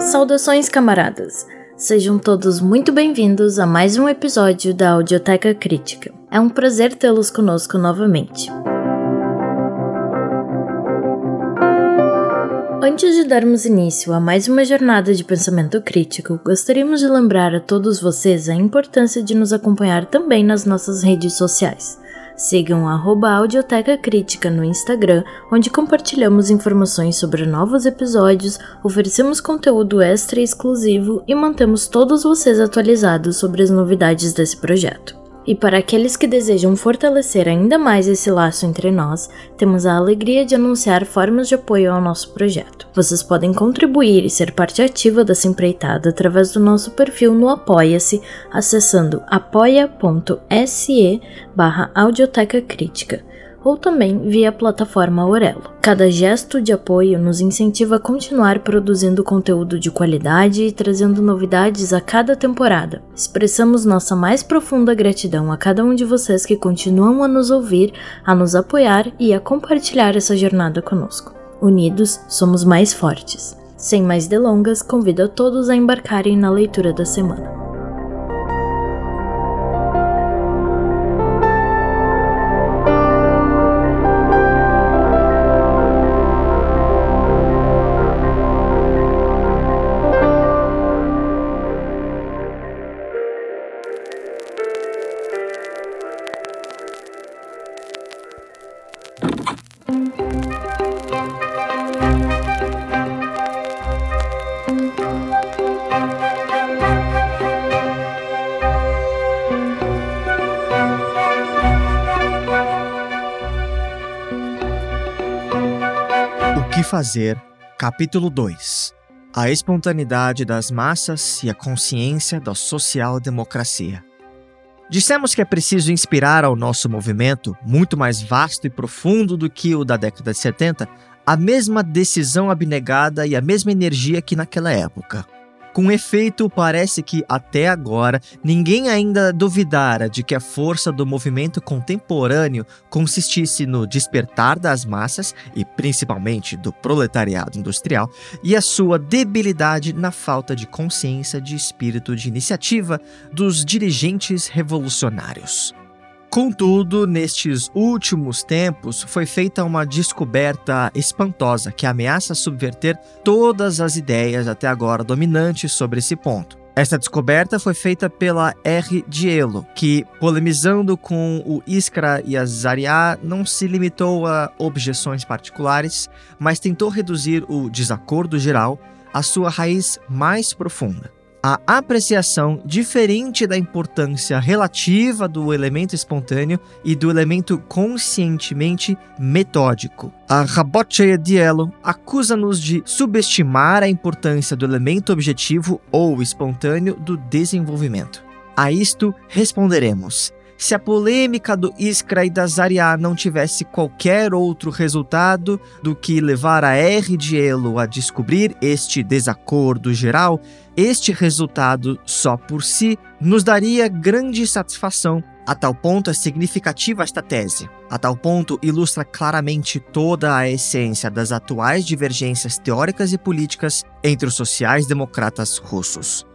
Saudações, camaradas! Sejam todos muito bem-vindos a mais um episódio da Audioteca Crítica. É um prazer tê-los conosco novamente. Antes de darmos início a mais uma jornada de pensamento crítico, gostaríamos de lembrar a todos vocês a importância de nos acompanhar também nas nossas redes sociais. Sigam a Audioteca Crítica no Instagram, onde compartilhamos informações sobre novos episódios, oferecemos conteúdo extra e exclusivo e mantemos todos vocês atualizados sobre as novidades desse projeto. E para aqueles que desejam fortalecer ainda mais esse laço entre nós, temos a alegria de anunciar formas de apoio ao nosso projeto. Vocês podem contribuir e ser parte ativa dessa empreitada através do nosso perfil no Apoia-se, acessando apoia.se barra Audioteca Crítica ou também via a plataforma Aurelo. Cada gesto de apoio nos incentiva a continuar produzindo conteúdo de qualidade e trazendo novidades a cada temporada. Expressamos nossa mais profunda gratidão a cada um de vocês que continuam a nos ouvir, a nos apoiar e a compartilhar essa jornada conosco. Unidos, somos mais fortes. Sem mais delongas, convido a todos a embarcarem na leitura da semana. Fazer, capítulo 2 A espontaneidade das massas e a consciência da social-democracia. Dissemos que é preciso inspirar ao nosso movimento, muito mais vasto e profundo do que o da década de 70, a mesma decisão abnegada e a mesma energia que naquela época. Com efeito, parece que até agora ninguém ainda duvidara de que a força do movimento contemporâneo consistisse no despertar das massas e principalmente do proletariado industrial e a sua debilidade na falta de consciência de espírito de iniciativa dos dirigentes revolucionários. Contudo, nestes últimos tempos, foi feita uma descoberta espantosa que ameaça subverter todas as ideias até agora dominantes sobre esse ponto. Esta descoberta foi feita pela R. Diello, que, polemizando com o Iskra e a Zaria, não se limitou a objeções particulares, mas tentou reduzir o desacordo geral à sua raiz mais profunda a apreciação diferente da importância relativa do elemento espontâneo e do elemento conscientemente metódico. A Rabotcheia Diello acusa-nos de subestimar a importância do elemento objetivo ou espontâneo do desenvolvimento. A isto responderemos: se a polêmica do Iskra e da Zaria não tivesse qualquer outro resultado do que levar a R. Diello a descobrir este desacordo geral, este resultado só por si nos daria grande satisfação. A tal ponto é significativa esta tese. A tal ponto ilustra claramente toda a essência das atuais divergências teóricas e políticas entre os sociais-democratas russos.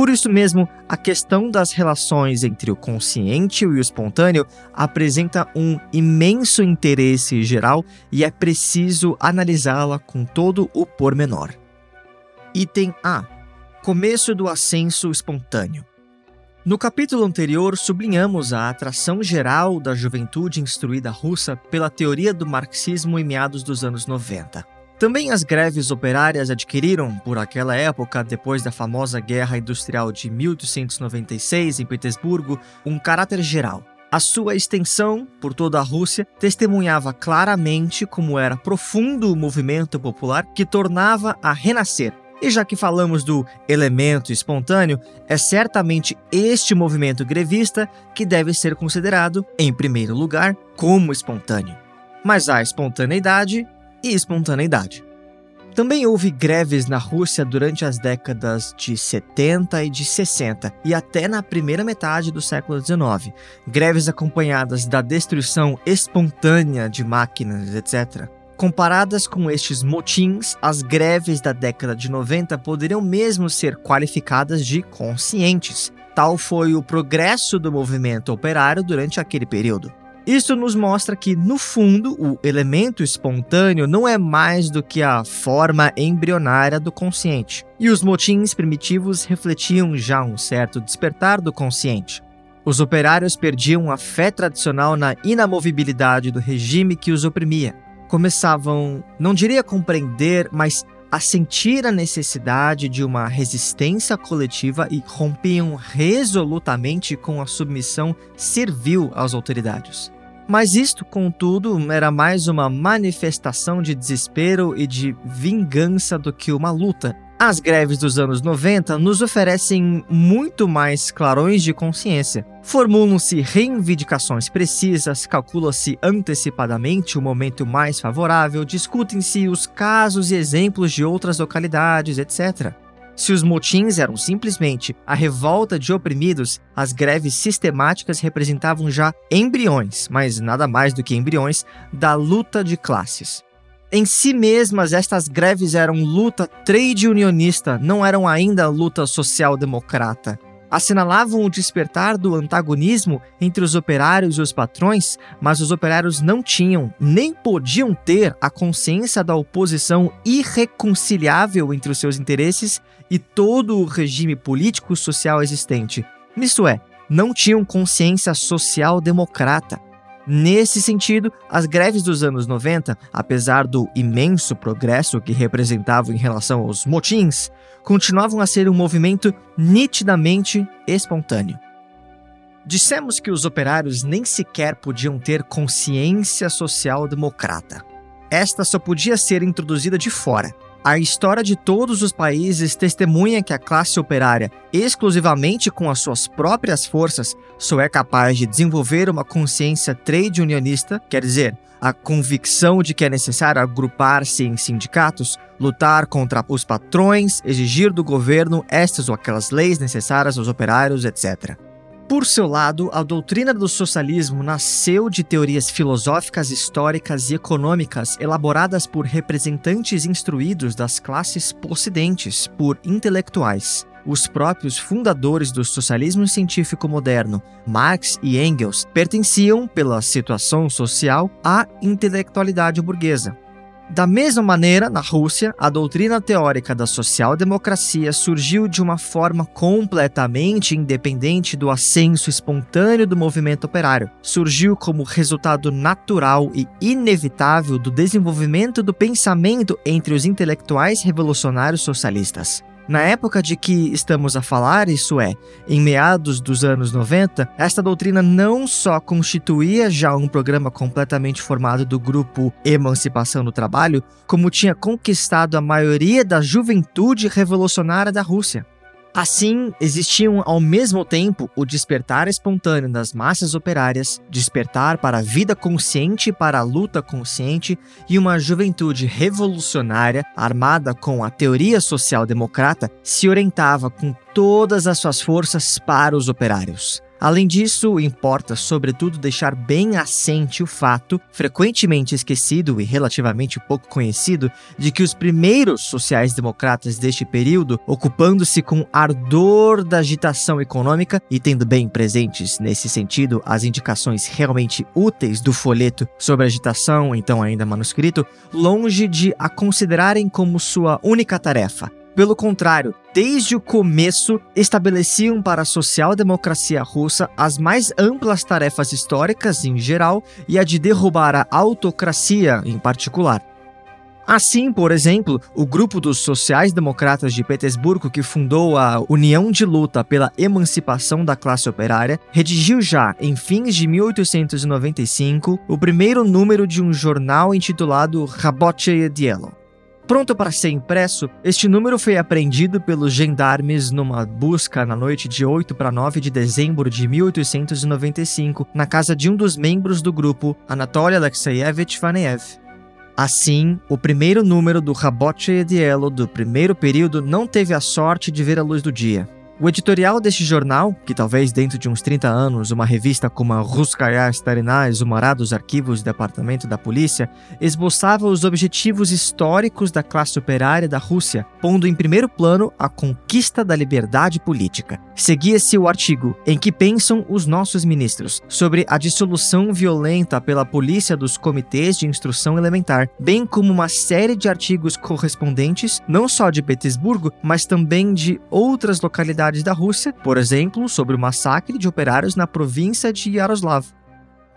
Por isso mesmo, a questão das relações entre o consciente e o espontâneo apresenta um imenso interesse geral e é preciso analisá-la com todo o pormenor. Item A: Começo do ascenso espontâneo. No capítulo anterior, sublinhamos a atração geral da juventude instruída russa pela teoria do marxismo em meados dos anos 90. Também as greves operárias adquiriram, por aquela época, depois da famosa Guerra Industrial de 1896 em Petersburgo, um caráter geral. A sua extensão por toda a Rússia testemunhava claramente como era profundo o movimento popular que tornava a renascer. E já que falamos do elemento espontâneo, é certamente este movimento grevista que deve ser considerado, em primeiro lugar, como espontâneo. Mas a espontaneidade e espontaneidade. Também houve greves na Rússia durante as décadas de 70 e de 60 e até na primeira metade do século 19. Greves acompanhadas da destruição espontânea de máquinas, etc. Comparadas com estes motins, as greves da década de 90 poderiam mesmo ser qualificadas de conscientes. Tal foi o progresso do movimento operário durante aquele período. Isso nos mostra que, no fundo, o elemento espontâneo não é mais do que a forma embrionária do consciente. E os motins primitivos refletiam já um certo despertar do consciente. Os operários perdiam a fé tradicional na inamovibilidade do regime que os oprimia. Começavam, não diria compreender, mas a sentir a necessidade de uma resistência coletiva e rompiam resolutamente com a submissão servil às autoridades. Mas isto, contudo, era mais uma manifestação de desespero e de vingança do que uma luta. As greves dos anos 90 nos oferecem muito mais clarões de consciência. Formulam-se reivindicações precisas, calcula-se antecipadamente o momento mais favorável, discutem-se os casos e exemplos de outras localidades, etc. Se os motins eram simplesmente a revolta de oprimidos, as greves sistemáticas representavam já embriões, mas nada mais do que embriões, da luta de classes. Em si mesmas, estas greves eram luta trade unionista, não eram ainda luta social-democrata assinalavam o despertar do antagonismo entre os operários e os patrões, mas os operários não tinham, nem podiam ter, a consciência da oposição irreconciliável entre os seus interesses e todo o regime político-social existente. Isto é, não tinham consciência social-democrata. Nesse sentido, as greves dos anos 90, apesar do imenso progresso que representavam em relação aos motins, continuavam a ser um movimento nitidamente espontâneo. Dissemos que os operários nem sequer podiam ter consciência social democrata. Esta só podia ser introduzida de fora. A história de todos os países testemunha que a classe operária, exclusivamente com as suas próprias forças, só é capaz de desenvolver uma consciência trade unionista, quer dizer, a convicção de que é necessário agrupar-se em sindicatos, lutar contra os patrões, exigir do governo estas ou aquelas leis necessárias aos operários, etc. Por seu lado, a doutrina do socialismo nasceu de teorias filosóficas, históricas e econômicas elaboradas por representantes instruídos das classes possidentes, por intelectuais. Os próprios fundadores do socialismo científico moderno, Marx e Engels, pertenciam, pela situação social, à intelectualidade burguesa. Da mesma maneira, na Rússia, a doutrina teórica da social-democracia surgiu de uma forma completamente independente do ascenso espontâneo do movimento operário. Surgiu como resultado natural e inevitável do desenvolvimento do pensamento entre os intelectuais revolucionários socialistas. Na época de que estamos a falar, isso é, em meados dos anos 90, esta doutrina não só constituía já um programa completamente formado do grupo Emancipação do Trabalho, como tinha conquistado a maioria da juventude revolucionária da Rússia. Assim, existiam ao mesmo tempo o despertar espontâneo das massas operárias, despertar para a vida consciente e para a luta consciente, e uma juventude revolucionária, armada com a teoria social-democrata, se orientava com todas as suas forças para os operários. Além disso, importa sobretudo deixar bem assente o fato, frequentemente esquecido e relativamente pouco conhecido, de que os primeiros sociais-democratas deste período, ocupando-se com ardor da agitação econômica e tendo bem presentes nesse sentido as indicações realmente úteis do folheto sobre agitação, então ainda manuscrito, longe de a considerarem como sua única tarefa, pelo contrário, desde o começo estabeleciam para a social-democracia russa as mais amplas tarefas históricas em geral e a de derrubar a autocracia em particular. Assim, por exemplo, o grupo dos sociais-democratas de Petersburgo, que fundou a União de Luta pela Emancipação da Classe Operária, redigiu já, em fins de 1895, o primeiro número de um jornal intitulado Rabocheye Dielo. Pronto para ser impresso, este número foi apreendido pelos gendarmes numa busca na noite de 8 para 9 de dezembro de 1895, na casa de um dos membros do grupo, Anatoly Alexeyevich Vaneev. Assim, o primeiro número do Raboche Dielo do primeiro período não teve a sorte de ver a luz do dia. O editorial deste jornal, que talvez dentro de uns 30 anos uma revista como a Ruskaya Starina exumará dos arquivos do Departamento da Polícia, esboçava os objetivos históricos da classe operária da Rússia, pondo em primeiro plano a conquista da liberdade política. Seguia-se o artigo Em que pensam os nossos ministros sobre a dissolução violenta pela polícia dos comitês de instrução elementar, bem como uma série de artigos correspondentes, não só de Petersburgo, mas também de outras localidades da Rússia, por exemplo, sobre o massacre de operários na província de Yaroslav.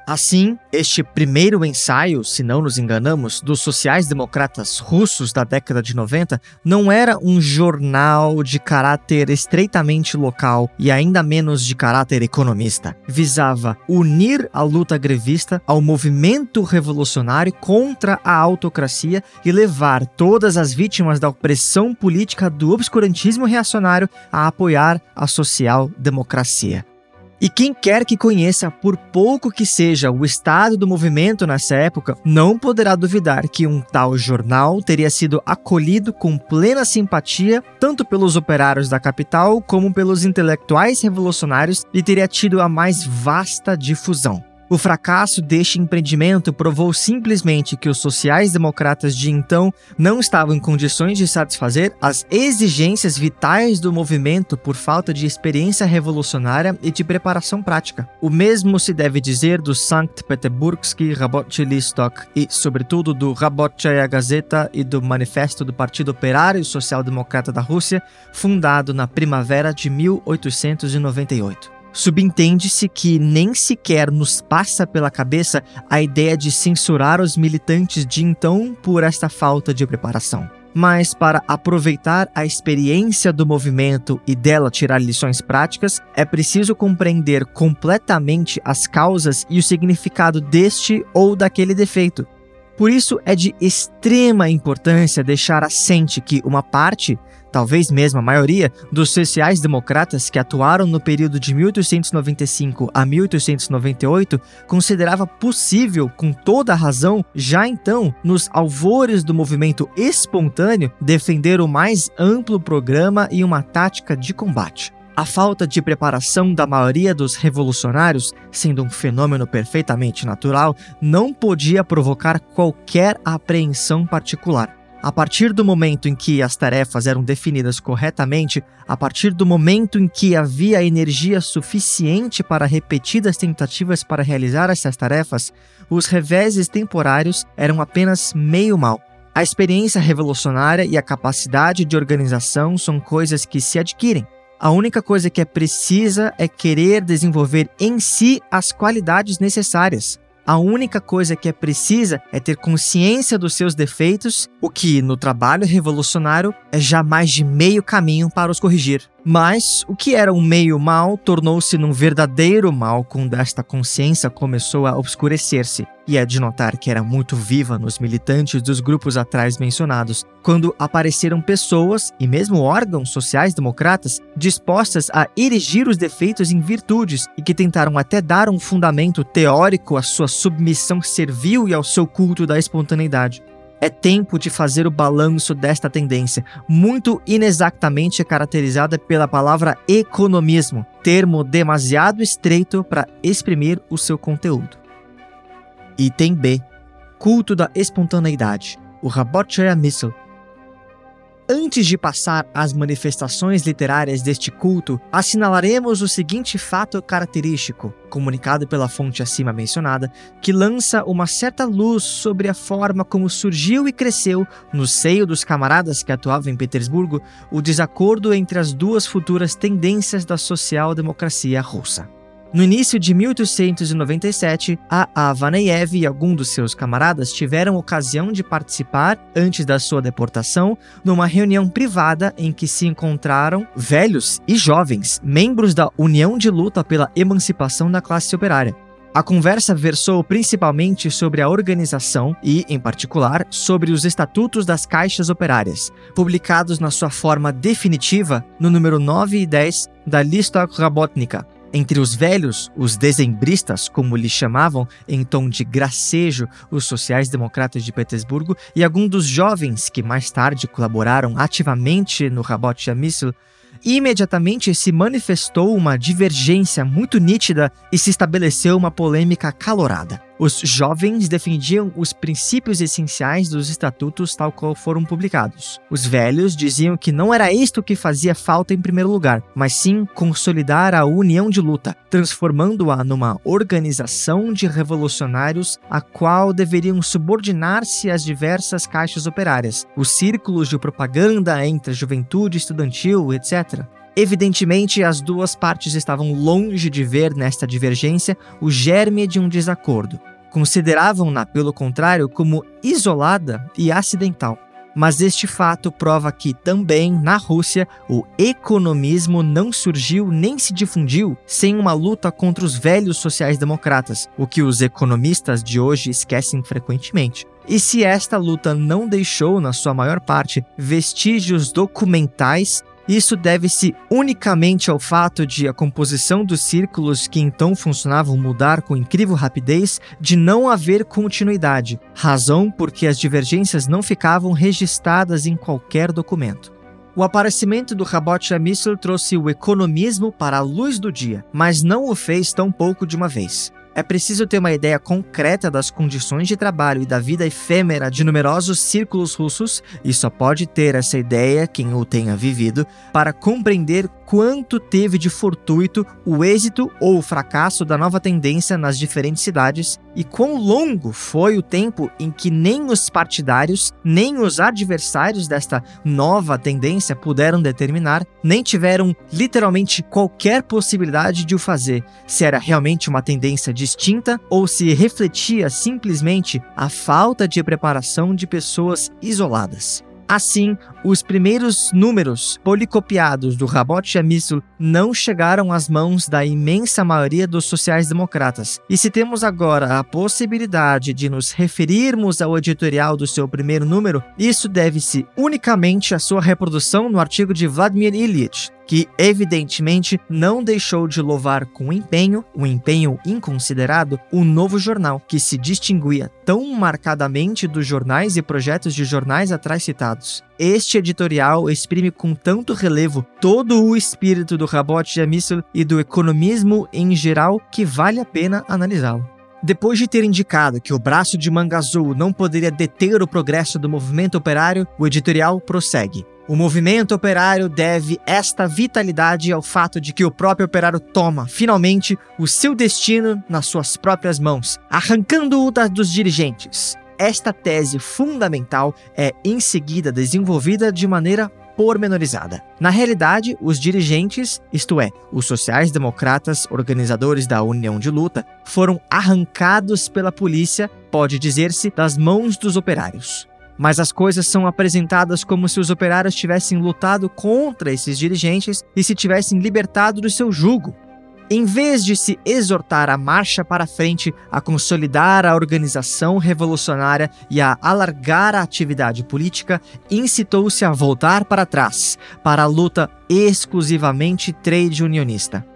Assim, este primeiro ensaio, se não nos enganamos, dos sociais-democratas russos da década de 90 não era um jornal de caráter estreitamente local e ainda menos de caráter economista. Visava unir a luta grevista ao movimento revolucionário contra a autocracia e levar todas as vítimas da opressão política do obscurantismo reacionário a apoiar a social-democracia. E quem quer que conheça, por pouco que seja, o estado do movimento nessa época, não poderá duvidar que um tal jornal teria sido acolhido com plena simpatia tanto pelos operários da capital como pelos intelectuais revolucionários e teria tido a mais vasta difusão. O fracasso deste empreendimento provou simplesmente que os sociais-democratas de então não estavam em condições de satisfazer as exigências vitais do movimento por falta de experiência revolucionária e de preparação prática. O mesmo se deve dizer do Sankt Peterburgsky Rabotchi Listok e, sobretudo, do Rabotchaya Gazeta e do Manifesto do Partido Operário Social Democrata da Rússia, fundado na primavera de 1898. Subentende-se que nem sequer nos passa pela cabeça a ideia de censurar os militantes de então por esta falta de preparação. Mas para aproveitar a experiência do movimento e dela tirar lições práticas, é preciso compreender completamente as causas e o significado deste ou daquele defeito. Por isso é de extrema importância deixar assente que uma parte talvez mesmo a maioria, dos sociais-democratas que atuaram no período de 1895 a 1898 considerava possível, com toda a razão, já então, nos alvores do movimento espontâneo, defender o mais amplo programa e uma tática de combate. A falta de preparação da maioria dos revolucionários, sendo um fenômeno perfeitamente natural, não podia provocar qualquer apreensão particular. A partir do momento em que as tarefas eram definidas corretamente, a partir do momento em que havia energia suficiente para repetidas tentativas para realizar essas tarefas, os reveses temporários eram apenas meio mal. A experiência revolucionária e a capacidade de organização são coisas que se adquirem. A única coisa que é precisa é querer desenvolver em si as qualidades necessárias. A única coisa que é precisa é ter consciência dos seus defeitos, o que, no trabalho revolucionário, é já mais de meio caminho para os corrigir. Mas o que era um meio mal tornou-se num verdadeiro mal quando esta consciência começou a obscurecer-se. E é de notar que era muito viva nos militantes dos grupos atrás mencionados, quando apareceram pessoas e mesmo órgãos sociais democratas dispostas a erigir os defeitos em virtudes e que tentaram até dar um fundamento teórico à sua submissão servil e ao seu culto da espontaneidade. É tempo de fazer o balanço desta tendência, muito inexatamente caracterizada pela palavra economismo, termo demasiado estreito para exprimir o seu conteúdo. Item B: Culto da espontaneidade. O Rabochaya Missile Antes de passar às manifestações literárias deste culto, assinalaremos o seguinte fato característico, comunicado pela fonte acima mencionada, que lança uma certa luz sobre a forma como surgiu e cresceu, no seio dos camaradas que atuavam em Petersburgo, o desacordo entre as duas futuras tendências da social-democracia russa. No início de 1897, a Avaneyev e alguns dos seus camaradas tiveram ocasião de participar, antes da sua deportação, numa reunião privada em que se encontraram velhos e jovens, membros da União de Luta pela Emancipação da Classe Operária. A conversa versou principalmente sobre a organização e, em particular, sobre os estatutos das caixas operárias, publicados na sua forma definitiva no número 9 e 10 da Lista Rabotnica, Entre os velhos, os dezembristas, como lhes chamavam, em tom de gracejo, os sociais-democratas de Petersburgo, e alguns dos jovens que mais tarde colaboraram ativamente no Rabot Yamissel, imediatamente se manifestou uma divergência muito nítida e se estabeleceu uma polêmica acalorada. Os jovens defendiam os princípios essenciais dos estatutos tal qual foram publicados. Os velhos diziam que não era isto que fazia falta em primeiro lugar, mas sim consolidar a união de luta, transformando-a numa organização de revolucionários a qual deveriam subordinar-se às diversas caixas operárias, os círculos de propaganda entre a juventude estudantil, etc. Evidentemente, as duas partes estavam longe de ver nesta divergência o germe de um desacordo. Consideravam-na, pelo contrário, como isolada e acidental. Mas este fato prova que também, na Rússia, o economismo não surgiu nem se difundiu sem uma luta contra os velhos sociais-democratas, o que os economistas de hoje esquecem frequentemente. E se esta luta não deixou, na sua maior parte, vestígios documentais, isso deve-se unicamente ao fato de a composição dos círculos que então funcionavam mudar com incrível rapidez, de não haver continuidade, razão porque as divergências não ficavam registradas em qualquer documento. O aparecimento do Rabot Shamisl trouxe o economismo para a luz do dia, mas não o fez tão pouco de uma vez. É preciso ter uma ideia concreta das condições de trabalho e da vida efêmera de numerosos círculos russos, e só pode ter essa ideia quem o tenha vivido, para compreender quanto teve de fortuito o êxito ou o fracasso da nova tendência nas diferentes cidades e quão longo foi o tempo em que nem os partidários, nem os adversários desta nova tendência puderam determinar, nem tiveram literalmente qualquer possibilidade de o fazer, se era realmente uma tendência distinta ou se refletia simplesmente a falta de preparação de pessoas isoladas. Assim, os primeiros números policopiados do Rabot Shamissul não chegaram às mãos da imensa maioria dos sociais-democratas. E se temos agora a possibilidade de nos referirmos ao editorial do seu primeiro número, isso deve-se unicamente à sua reprodução no artigo de Vladimir Ilyich, que evidentemente não deixou de louvar com empenho, um empenho inconsiderado, o novo jornal, que se distinguia tão marcadamente dos jornais e projetos de jornais atrás citados. Este editorial exprime com tanto relevo todo o espírito do Rabot Jamisl e do economismo em geral que vale a pena analisá-lo. Depois de ter indicado que o braço de manga azul não poderia deter o progresso do movimento operário, o editorial prossegue. O movimento operário deve esta vitalidade ao fato de que o próprio operário toma, finalmente, o seu destino nas suas próprias mãos, arrancando-o dos dirigentes. Esta tese fundamental é em seguida desenvolvida de maneira pormenorizada. Na realidade, os dirigentes, isto é, os sociais-democratas, organizadores da União de Luta, foram arrancados pela polícia, pode dizer-se, das mãos dos operários. Mas as coisas são apresentadas como se os operários tivessem lutado contra esses dirigentes e se tivessem libertado do seu jugo. Em vez de se exortar a marcha para frente, a consolidar a organização revolucionária e a alargar a atividade política, incitou-se a voltar para trás, para a luta exclusivamente trade unionista.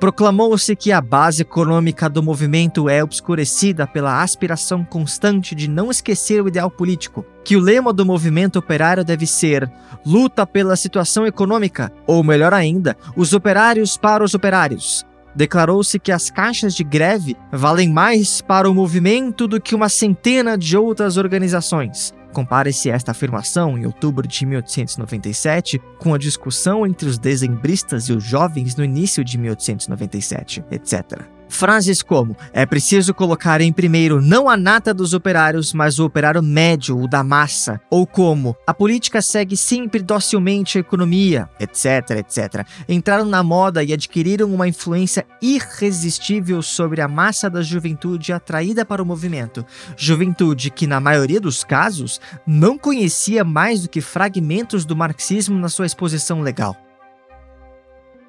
Proclamou-se que a base econômica do movimento é obscurecida pela aspiração constante de não esquecer o ideal político, que o lema do movimento operário deve ser luta pela situação econômica, ou melhor ainda, os operários para os operários. Declarou-se que as caixas de greve valem mais para o movimento do que uma centena de outras organizações. Compare-se esta afirmação, em outubro de 1897, com a discussão entre os dezembristas e os jovens no início de 1897, etc. Frases como: é preciso colocar em primeiro não a nata dos operários, mas o operário médio, o da massa. Ou como: a política segue sempre docilmente a economia, etc, etc. Entraram na moda e adquiriram uma influência irresistível sobre a massa da juventude atraída para o movimento. Juventude que, na maioria dos casos, não conhecia mais do que fragmentos do marxismo na sua exposição legal.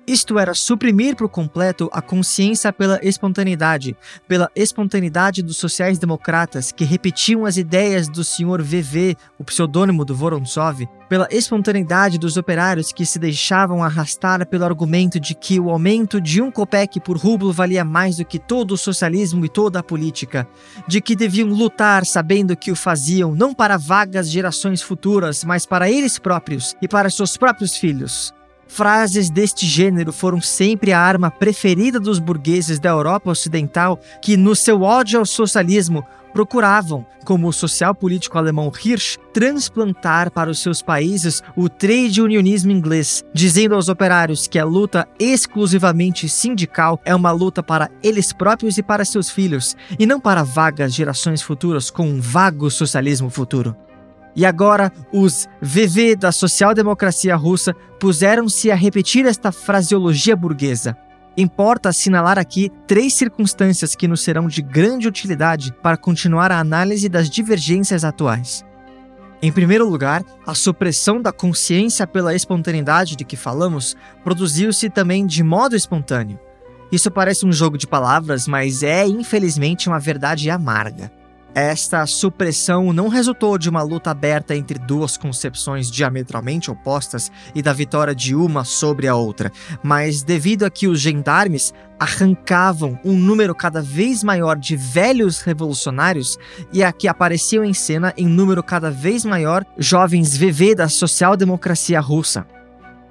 Isto era suprimir por completo a consciência pela espontaneidade, pela espontaneidade dos sociais-democratas que repetiam as ideias do Sr. VV, o pseudônimo do Vorontsov, pela espontaneidade dos operários que se deixavam arrastar pelo argumento de que o aumento de um copec por rublo valia mais do que todo o socialismo e toda a política, de que deviam lutar sabendo que o faziam não para vagas gerações futuras, mas para eles próprios e para seus próprios filhos. Frases deste gênero foram sempre a arma preferida dos burgueses da Europa Ocidental que, no seu ódio ao socialismo, procuravam, como o social político alemão Hirsch, transplantar para os seus países o trade unionismo inglês, dizendo aos operários que a luta exclusivamente sindical é uma luta para eles próprios e para seus filhos, e não para vagas gerações futuras com um vago socialismo futuro. E agora, os VV da social-democracia russa puseram-se a repetir esta fraseologia burguesa. Importa assinalar aqui três circunstâncias que nos serão de grande utilidade para continuar a análise das divergências atuais. Em primeiro lugar, a supressão da consciência pela espontaneidade de que falamos produziu-se também de modo espontâneo. Isso parece um jogo de palavras, mas é infelizmente uma verdade amarga. Esta supressão não resultou de uma luta aberta entre duas concepções diametralmente opostas e da vitória de uma sobre a outra, mas devido a que os gendarmes arrancavam um número cada vez maior de velhos revolucionários e a que apareciam em cena em número cada vez maior jovens VV da social-democracia russa.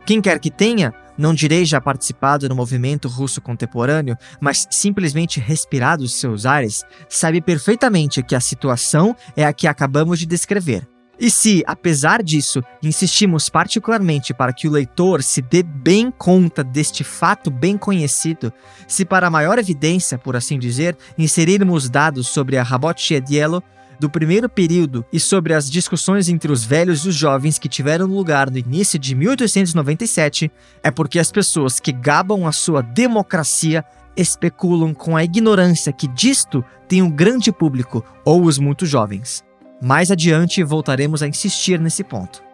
Quem quer que tenha, não direi já participado no movimento russo contemporâneo, mas simplesmente respirado os seus ares, sabe perfeitamente que a situação é a que acabamos de descrever. E se, apesar disso, insistimos particularmente para que o leitor se dê bem conta deste fato bem conhecido, se para maior evidência, por assim dizer, inserirmos dados sobre a Rabotchiedielo, do primeiro período e sobre as discussões entre os velhos e os jovens que tiveram lugar no início de 1897, é porque as pessoas que gabam a sua democracia especulam com a ignorância que disto tem um grande público ou os muito jovens. Mais adiante voltaremos a insistir nesse ponto.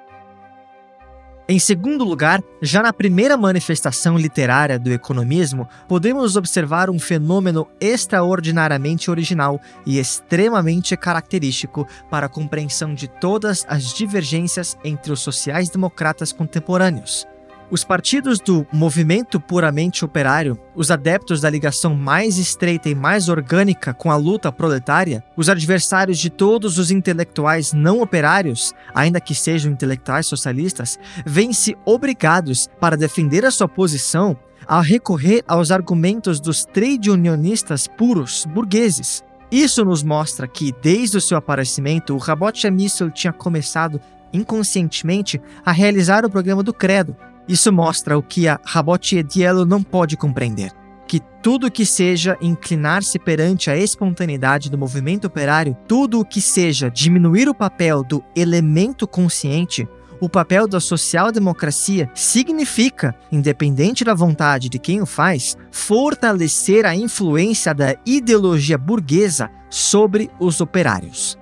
Em segundo lugar, já na primeira manifestação literária do economismo, podemos observar um fenômeno extraordinariamente original e extremamente característico para a compreensão de todas as divergências entre os sociais-democratas contemporâneos. Os partidos do movimento puramente operário, os adeptos da ligação mais estreita e mais orgânica com a luta proletária, os adversários de todos os intelectuais não operários, ainda que sejam intelectuais socialistas, vêm-se obrigados, para defender a sua posição, a recorrer aos argumentos dos trade unionistas puros burgueses. Isso nos mostra que, desde o seu aparecimento, o Rabot Missel tinha começado inconscientemente a realizar o programa do Credo, isso mostra o que a Rabottiedielo não pode compreender. Que tudo que seja inclinar-se perante a espontaneidade do movimento operário, tudo o que seja diminuir o papel do elemento consciente, o papel da social-democracia significa, independente da vontade de quem o faz, fortalecer a influência da ideologia burguesa sobre os operários.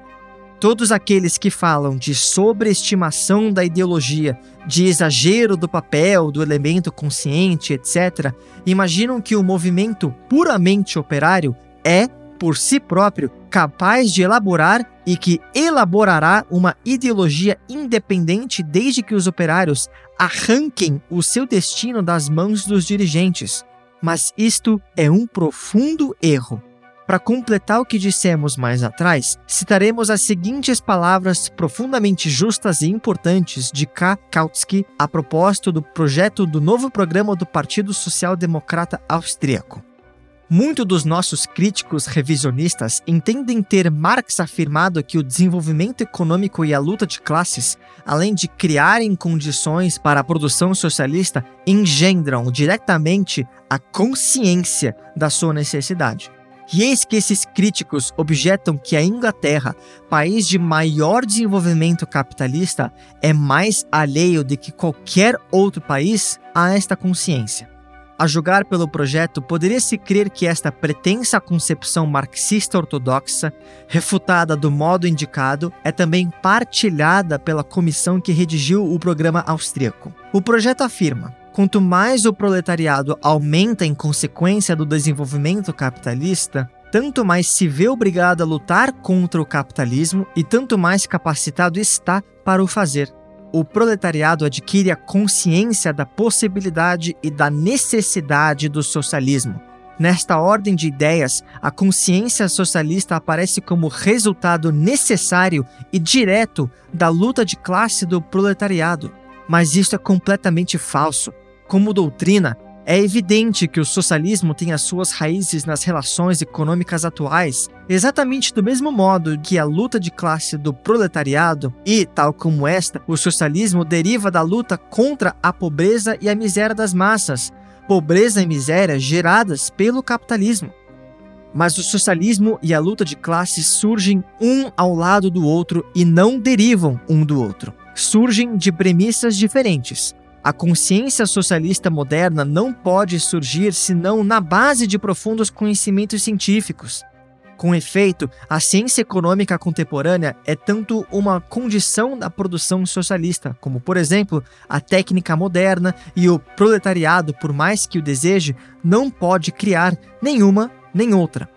Todos aqueles que falam de sobreestimação da ideologia, de exagero do papel, do elemento consciente, etc., imaginam que o movimento puramente operário é, por si próprio, capaz de elaborar e que elaborará uma ideologia independente desde que os operários arranquem o seu destino das mãos dos dirigentes. Mas isto é um profundo erro. Para completar o que dissemos mais atrás, citaremos as seguintes palavras profundamente justas e importantes de K. Kautsky a propósito do projeto do novo programa do Partido Social Democrata Austríaco. Muitos dos nossos críticos revisionistas entendem ter Marx afirmado que o desenvolvimento econômico e a luta de classes, além de criarem condições para a produção socialista, engendram diretamente a consciência da sua necessidade. E eis que esses críticos objetam que a Inglaterra, país de maior desenvolvimento capitalista, é mais alheio do que qualquer outro país a esta consciência. A julgar pelo projeto, poderia-se crer que esta pretensa concepção marxista ortodoxa, refutada do modo indicado, é também partilhada pela comissão que redigiu o programa austríaco. O projeto afirma: quanto mais o proletariado aumenta em consequência do desenvolvimento capitalista, tanto mais se vê obrigado a lutar contra o capitalismo e tanto mais capacitado está para o fazer. O proletariado adquire a consciência da possibilidade e da necessidade do socialismo. Nesta ordem de ideias, a consciência socialista aparece como resultado necessário e direto da luta de classe do proletariado. Mas isso é completamente falso. Como doutrina, é evidente que o socialismo tem as suas raízes nas relações econômicas atuais, exatamente do mesmo modo que a luta de classe do proletariado, e, tal como esta, o socialismo deriva da luta contra a pobreza e a miséria das massas, pobreza e miséria geradas pelo capitalismo. Mas o socialismo e a luta de classes surgem um ao lado do outro e não derivam um do outro. Surgem de premissas diferentes. A consciência socialista moderna não pode surgir senão na base de profundos conhecimentos científicos. Com efeito, a ciência econômica contemporânea é tanto uma condição da produção socialista, como, por exemplo, a técnica moderna e o proletariado, por mais que o deseje, não pode criar nenhuma nem outra.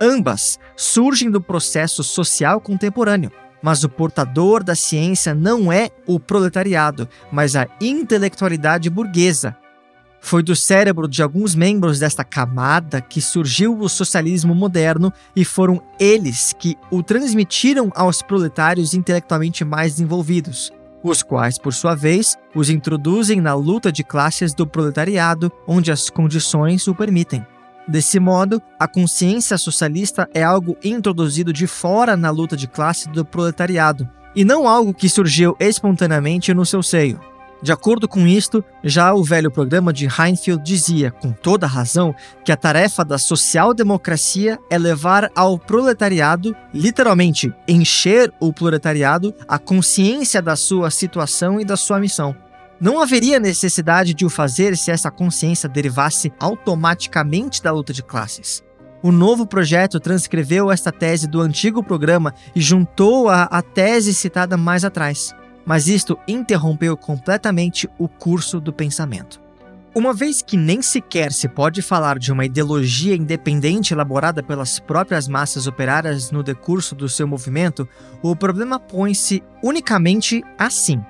Ambas surgem do processo social contemporâneo. Mas o portador da ciência não é o proletariado, mas a intelectualidade burguesa. Foi do cérebro de alguns membros desta camada que surgiu o socialismo moderno e foram eles que o transmitiram aos proletários intelectualmente mais desenvolvidos, os quais, por sua vez, os introduzem na luta de classes do proletariado, onde as condições o permitem. Desse modo, a consciência socialista é algo introduzido de fora na luta de classe do proletariado, e não algo que surgiu espontaneamente no seu seio. De acordo com isto, já o velho programa de Heinfeld dizia, com toda razão, que a tarefa da social-democracia é levar ao proletariado, literalmente encher o proletariado, a consciência da sua situação e da sua missão. Não haveria necessidade de o fazer se essa consciência derivasse automaticamente da luta de classes. O novo projeto transcreveu esta tese do antigo programa e juntou-a à tese citada mais atrás, mas isto interrompeu completamente o curso do pensamento. Uma vez que nem sequer se pode falar de uma ideologia independente elaborada pelas próprias massas operárias no decurso do seu movimento, o problema põe-se unicamente assim: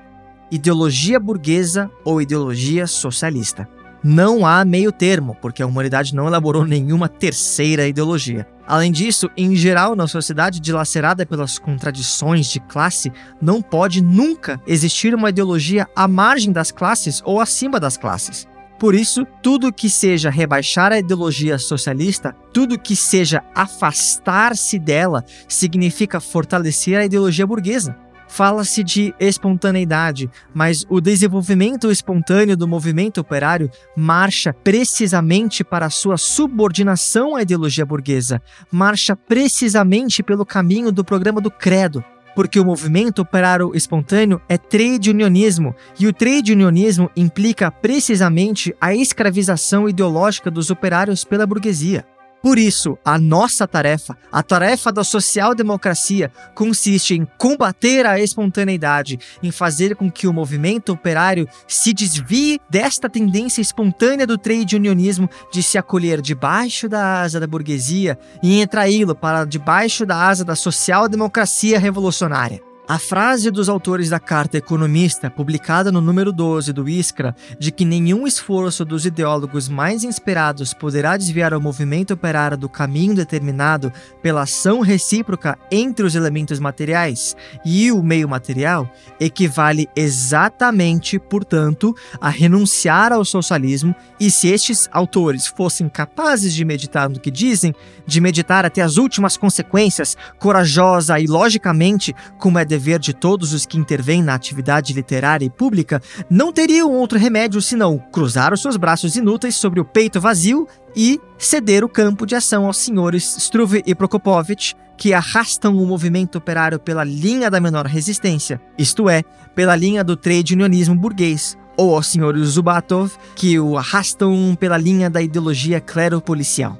ideologia burguesa ou ideologia socialista. Não há meio termo, porque a humanidade não elaborou nenhuma terceira ideologia. Além disso, em geral, na sociedade dilacerada pelas contradições de classe, não pode nunca existir uma ideologia à margem das classes ou acima das classes. Por isso, tudo que seja rebaixar a ideologia socialista, tudo que seja afastar-se dela, significa fortalecer a ideologia burguesa. Fala-se de espontaneidade, mas o desenvolvimento espontâneo do movimento operário marcha precisamente para sua subordinação à ideologia burguesa, marcha precisamente pelo caminho do programa do Credo, porque o movimento operário espontâneo é trade unionismo, e o trade unionismo implica precisamente a escravização ideológica dos operários pela burguesia. Por isso, a nossa tarefa, a tarefa da social-democracia, consiste em combater a espontaneidade, em fazer com que o movimento operário se desvie desta tendência espontânea do trade unionismo de se acolher debaixo da asa da burguesia e entraí-lo para debaixo da asa da social-democracia revolucionária. A frase dos autores da Carta Economista, publicada no número 12 do Iskra, de que nenhum esforço dos ideólogos mais inspirados poderá desviar o movimento operário do caminho determinado pela ação recíproca entre os elementos materiais e o meio material, equivale exatamente, portanto, a renunciar ao socialismo, e se estes autores fossem capazes de meditar no que dizem, de meditar até as últimas consequências, corajosa e logicamente, como é dever de todos os que intervêm na atividade literária e pública, não teriam outro remédio senão cruzar os seus braços inúteis sobre o peito vazio e ceder o campo de ação aos senhores Struve e Prokopovich, que arrastam o movimento operário pela linha da menor resistência, isto é, pela linha do trade unionismo burguês, ou aos senhores Zubatov, que o arrastam pela linha da ideologia clero-policial.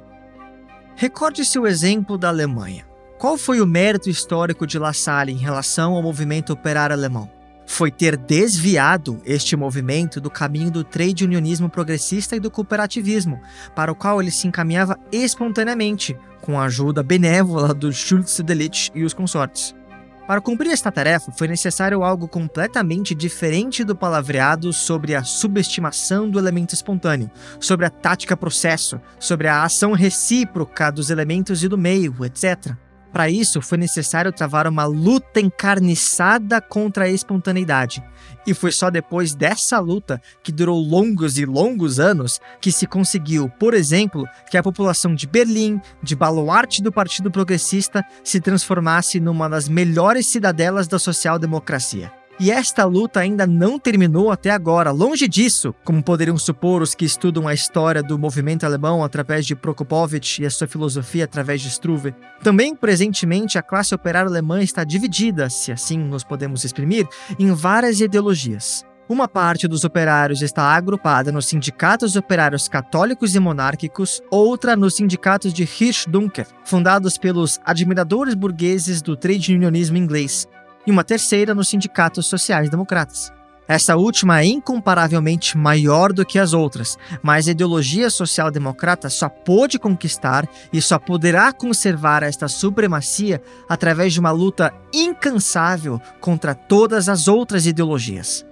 Recorde-se o exemplo da Alemanha. Qual foi o mérito histórico de La Salle em relação ao movimento operário alemão? foi ter desviado este movimento do caminho do trade unionismo progressista e do cooperativismo, para o qual ele se encaminhava espontaneamente, com a ajuda benévola do Schultz Delitzsch e os consortes. Para cumprir esta tarefa, foi necessário algo completamente diferente do palavreado sobre a subestimação do elemento espontâneo, sobre a tática processo, sobre a ação recíproca dos elementos e do meio, etc. Para isso, foi necessário travar uma luta encarniçada contra a espontaneidade. E foi só depois dessa luta, que durou longos e longos anos, que se conseguiu, por exemplo, que a população de Berlim, de baluarte do Partido Progressista, se transformasse numa das melhores cidadelas da social-democracia. E esta luta ainda não terminou até agora. Longe disso, como poderiam supor os que estudam a história do movimento alemão através de Prokopowicz e a sua filosofia através de Struve. Também, presentemente, a classe operária alemã está dividida, se assim nos podemos exprimir, em várias ideologias. Uma parte dos operários está agrupada nos sindicatos operários católicos e monárquicos, outra nos sindicatos de Hirsch-Dunker, fundados pelos admiradores burgueses do trade unionismo inglês, e uma terceira nos sindicatos sociais-democratas. Essa última é incomparavelmente maior do que as outras, mas a ideologia social-democrata só pôde conquistar e só poderá conservar esta supremacia através de uma luta incansável contra todas as outras ideologias.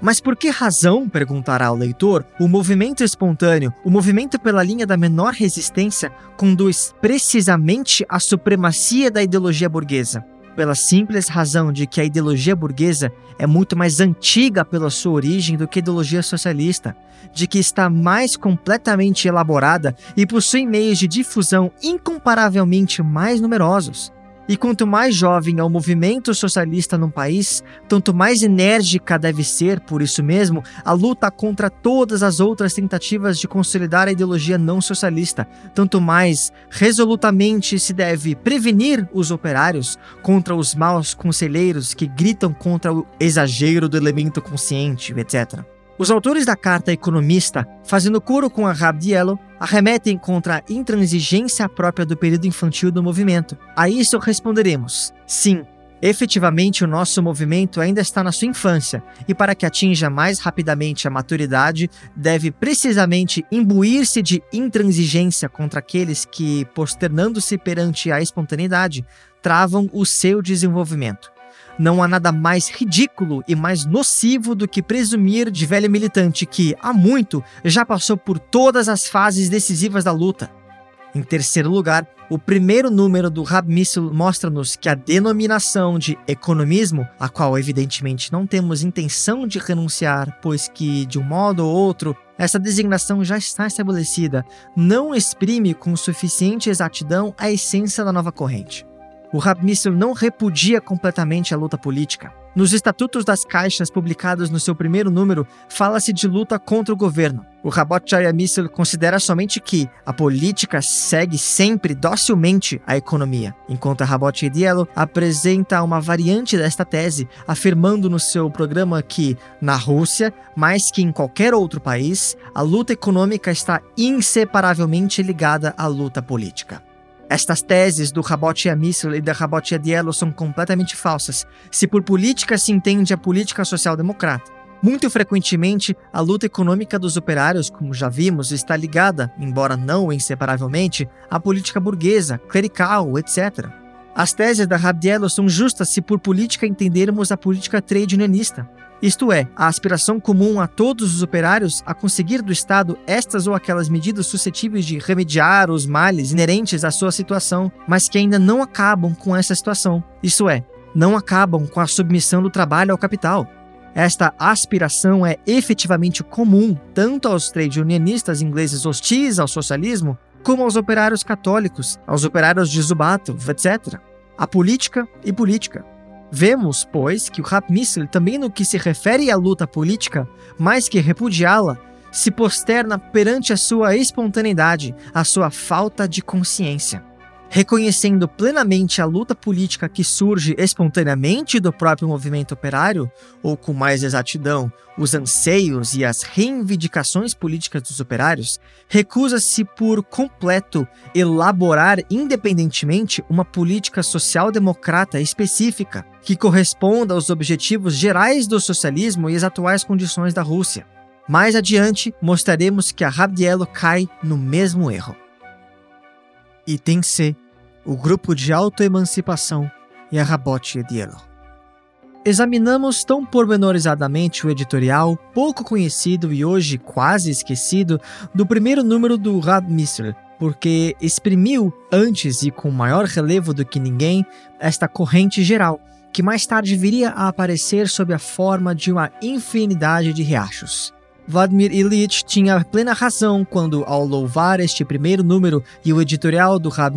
Mas por que razão, perguntará o leitor, o movimento espontâneo, o movimento pela linha da menor resistência, conduz precisamente à supremacia da ideologia burguesa? Pela simples razão de que a ideologia burguesa é muito mais antiga pela sua origem do que a ideologia socialista, de que está mais completamente elaborada e possui meios de difusão incomparavelmente mais numerosos. E quanto mais jovem é o movimento socialista num país, tanto mais enérgica deve ser, por isso mesmo, a luta contra todas as outras tentativas de consolidar a ideologia não socialista, tanto mais resolutamente se deve prevenir os operários contra os maus conselheiros que gritam contra o exagero do elemento consciente, etc. Os autores da carta economista, fazendo coro com a Rabdiello, arremetem contra a intransigência própria do período infantil do movimento. A isso responderemos: sim, efetivamente o nosso movimento ainda está na sua infância e, para que atinja mais rapidamente a maturidade, deve precisamente imbuir-se de intransigência contra aqueles que, posternando-se perante a espontaneidade, travam o seu desenvolvimento. Não há nada mais ridículo e mais nocivo do que presumir de velho militante que, há muito, já passou por todas as fases decisivas da luta. Em terceiro lugar, o primeiro número do Rabmissul mostra-nos que a denominação de economismo, a qual evidentemente não temos intenção de renunciar, pois que, de um modo ou outro, essa designação já está estabelecida, não exprime com suficiente exatidão a essência da nova corrente o Rabmissel não repudia completamente a luta política. Nos estatutos das caixas publicados no seu primeiro número, fala-se de luta contra o governo. O Rabot Jayamissel considera somente que a política segue sempre docilmente a economia, enquanto a Rabot Edielo apresenta uma variante desta tese, afirmando no seu programa que, na Rússia, mais que em qualquer outro país, a luta econômica está inseparavelmente ligada à luta política. Estas teses do Rabot Amissil e da Rabot Diello são completamente falsas, se por política se entende a política social-democrata. Muito frequentemente, a luta econômica dos operários, como já vimos, está ligada, embora não inseparavelmente, à política burguesa, clerical, etc. As teses da Rabdiello são justas se por política entendermos a política trade unionista. Isto é, a aspiração comum a todos os operários a conseguir do Estado estas ou aquelas medidas suscetíveis de remediar os males inerentes à sua situação, mas que ainda não acabam com essa situação. Isto é, não acabam com a submissão do trabalho ao capital. Esta aspiração é efetivamente comum tanto aos trade unionistas ingleses hostis ao socialismo, como aos operários católicos, aos operários de Zubatov, etc. A política e política. Vemos, pois, que o Rapmissel, também no que se refere à luta política, mais que repudiá-la, se posterna perante a sua espontaneidade, a sua falta de consciência. Reconhecendo plenamente a luta política que surge espontaneamente do próprio movimento operário, ou com mais exatidão, os anseios e as reivindicações políticas dos operários, recusa-se por completo elaborar independentemente uma política social-democrata específica que corresponda aos objetivos gerais do socialismo e às atuais condições da Rússia. Mais adiante, mostraremos que a Rabdielo cai no mesmo erro. Item C o grupo de autoemancipação e a Rabote Dielo. Examinamos tão pormenorizadamente o editorial, pouco conhecido e hoje quase esquecido, do primeiro número do Rad Misr, porque exprimiu antes e com maior relevo do que ninguém esta corrente geral, que mais tarde viria a aparecer sob a forma de uma infinidade de riachos. Vladimir Ilyich tinha plena razão quando, ao louvar este primeiro número e o editorial do Rab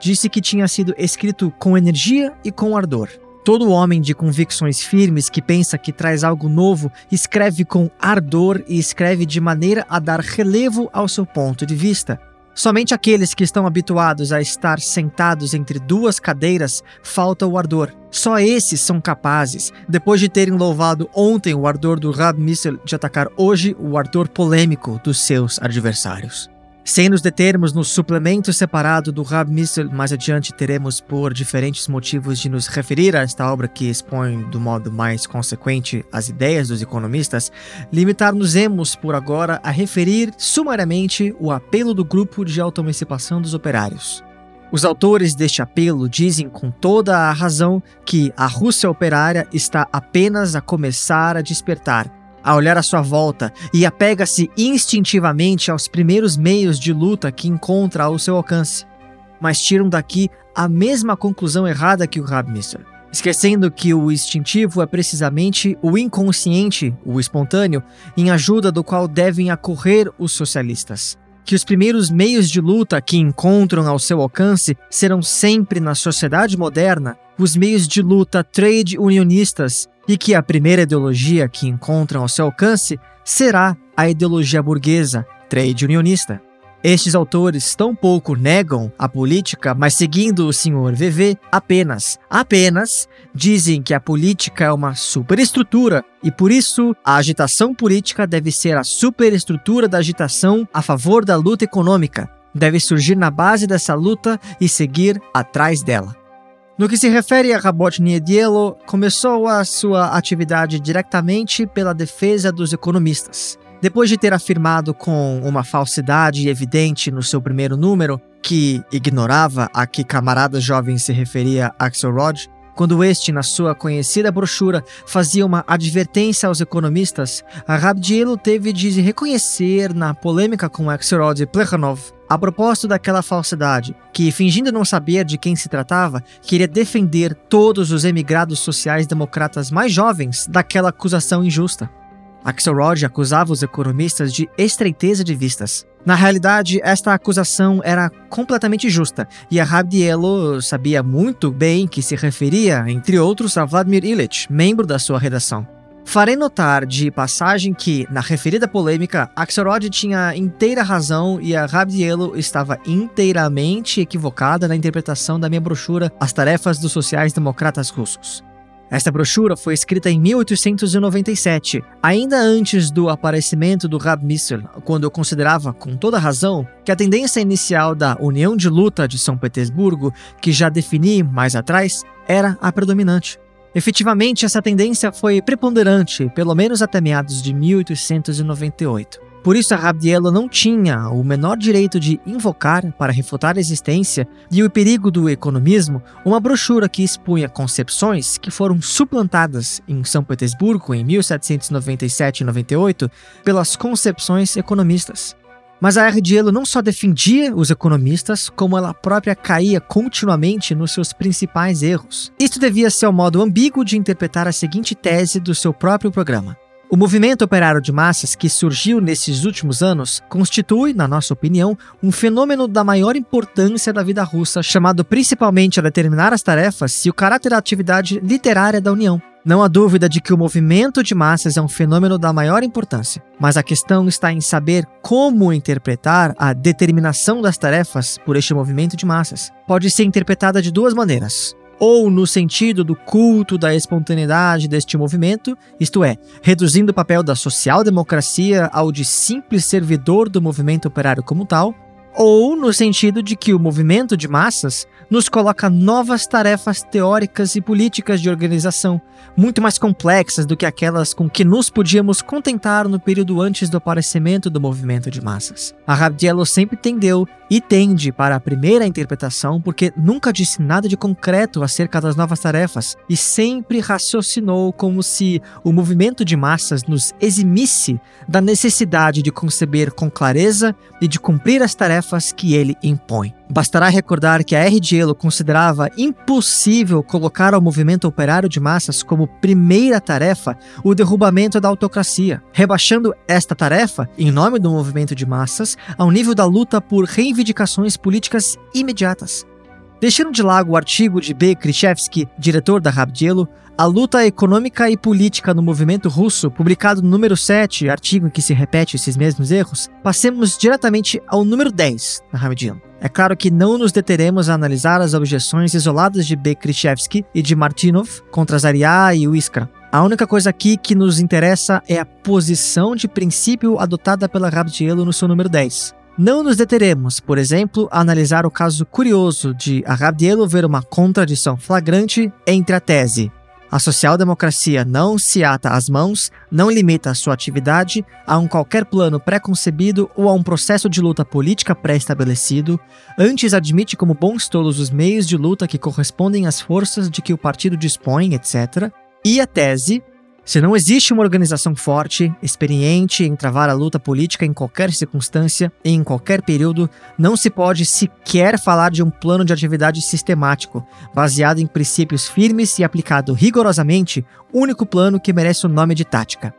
disse que tinha sido escrito com energia e com ardor. Todo homem de convicções firmes que pensa que traz algo novo escreve com ardor e escreve de maneira a dar relevo ao seu ponto de vista. Somente aqueles que estão habituados a estar sentados entre duas cadeiras falta o ardor. Só esses são capazes, depois de terem louvado ontem o ardor do Rab Missel, de atacar hoje o ardor polêmico dos seus adversários. Sem nos determos no suplemento separado do Rab Missel, mais adiante teremos por diferentes motivos de nos referir a esta obra que expõe do modo mais consequente as ideias dos economistas, limitar-nos-emos por agora a referir sumariamente o apelo do grupo de autoemancipação dos operários. Os autores deste apelo dizem com toda a razão que a Rússia operária está apenas a começar a despertar a olhar à sua volta e apega-se instintivamente aos primeiros meios de luta que encontra ao seu alcance. Mas tiram daqui a mesma conclusão errada que o Rabmister, esquecendo que o instintivo é precisamente o inconsciente, o espontâneo, em ajuda do qual devem acorrer os socialistas. Que os primeiros meios de luta que encontram ao seu alcance serão sempre na sociedade moderna os meios de luta trade unionistas e que a primeira ideologia que encontram ao seu alcance será a ideologia burguesa, trade unionista. Estes autores tão pouco negam a política, mas seguindo o Sr. VV, apenas, apenas dizem que a política é uma superestrutura e por isso a agitação política deve ser a superestrutura da agitação a favor da luta econômica, deve surgir na base dessa luta e seguir atrás dela. No que se refere a Rabot Niedielo, começou a sua atividade diretamente pela defesa dos economistas. Depois de ter afirmado com uma falsidade evidente no seu primeiro número, que ignorava a que camarada jovem se referia Axelrod, quando este, na sua conhecida brochura, fazia uma advertência aos economistas, Rabdielo teve de reconhecer na polêmica com Axelrod Plekhanov a propósito daquela falsidade, que, fingindo não saber de quem se tratava, queria defender todos os emigrados sociais democratas mais jovens daquela acusação injusta. Axelrod acusava os economistas de estreiteza de vistas. Na realidade, esta acusação era completamente justa, e a Rabdielo sabia muito bem que se referia, entre outros, a Vladimir Ilyich, membro da sua redação. Farei notar de passagem que, na referida polêmica, Axelrod tinha inteira razão e a Rabdielo estava inteiramente equivocada na interpretação da minha brochura As Tarefas dos Sociais-Democratas Russos. Esta brochura foi escrita em 1897, ainda antes do aparecimento do Rab Missel, quando eu considerava, com toda razão, que a tendência inicial da União de Luta de São Petersburgo, que já defini mais atrás, era a predominante. Efetivamente, essa tendência foi preponderante, pelo menos até meados de 1898. Por isso, a Rabdielo não tinha o menor direito de invocar, para refutar a existência e o perigo do economismo, uma brochura que expunha concepções que foram suplantadas em São Petersburgo em 1797 e 98 pelas concepções economistas. Mas a Ardielo não só defendia os economistas, como ela própria caía continuamente nos seus principais erros. Isto devia ser o modo ambíguo de interpretar a seguinte tese do seu próprio programa. O movimento operário de massas que surgiu nesses últimos anos constitui, na nossa opinião, um fenômeno da maior importância da vida russa, chamado principalmente a determinar as tarefas e o caráter da atividade literária da União. Não há dúvida de que o movimento de massas é um fenômeno da maior importância, mas a questão está em saber como interpretar a determinação das tarefas por este movimento de massas. Pode ser interpretada de duas maneiras ou no sentido do culto da espontaneidade deste movimento, isto é, reduzindo o papel da social-democracia ao de simples servidor do movimento operário como tal, ou no sentido de que o movimento de massas nos coloca novas tarefas teóricas e políticas de organização, muito mais complexas do que aquelas com que nos podíamos contentar no período antes do aparecimento do movimento de massas. A Rabdiello sempre tendeu e tende para a primeira interpretação porque nunca disse nada de concreto acerca das novas tarefas e sempre raciocinou como se o movimento de massas nos eximisse da necessidade de conceber com clareza e de cumprir as tarefas que ele impõe. Bastará recordar que a R. Considerava impossível colocar ao movimento operário de massas como primeira tarefa o derrubamento da autocracia, rebaixando esta tarefa, em nome do movimento de massas, ao nível da luta por reivindicações políticas imediatas. Deixando de lado o artigo de B. Krzyzewski, diretor da Rabdielo, a luta econômica e política no movimento russo, publicado no número 7, artigo em que se repete esses mesmos erros, passemos diretamente ao número 10 da Rabdielo. É claro que não nos deteremos a analisar as objeções isoladas de B. Krzyzewski e de Martinov contra Zaria e Iskra. A única coisa aqui que nos interessa é a posição de princípio adotada pela Rabdielo no seu número 10. Não nos deteremos, por exemplo, a analisar o caso curioso de Rabdielo ver uma contradição flagrante entre a tese a social-democracia não se ata às mãos, não limita a sua atividade a um qualquer plano pré-concebido ou a um processo de luta política pré-estabelecido, antes admite como bons todos os meios de luta que correspondem às forças de que o partido dispõe, etc. E a tese se não existe uma organização forte, experiente em travar a luta política em qualquer circunstância e em qualquer período, não se pode sequer falar de um plano de atividade sistemático, baseado em princípios firmes e aplicado rigorosamente, único plano que merece o nome de tática.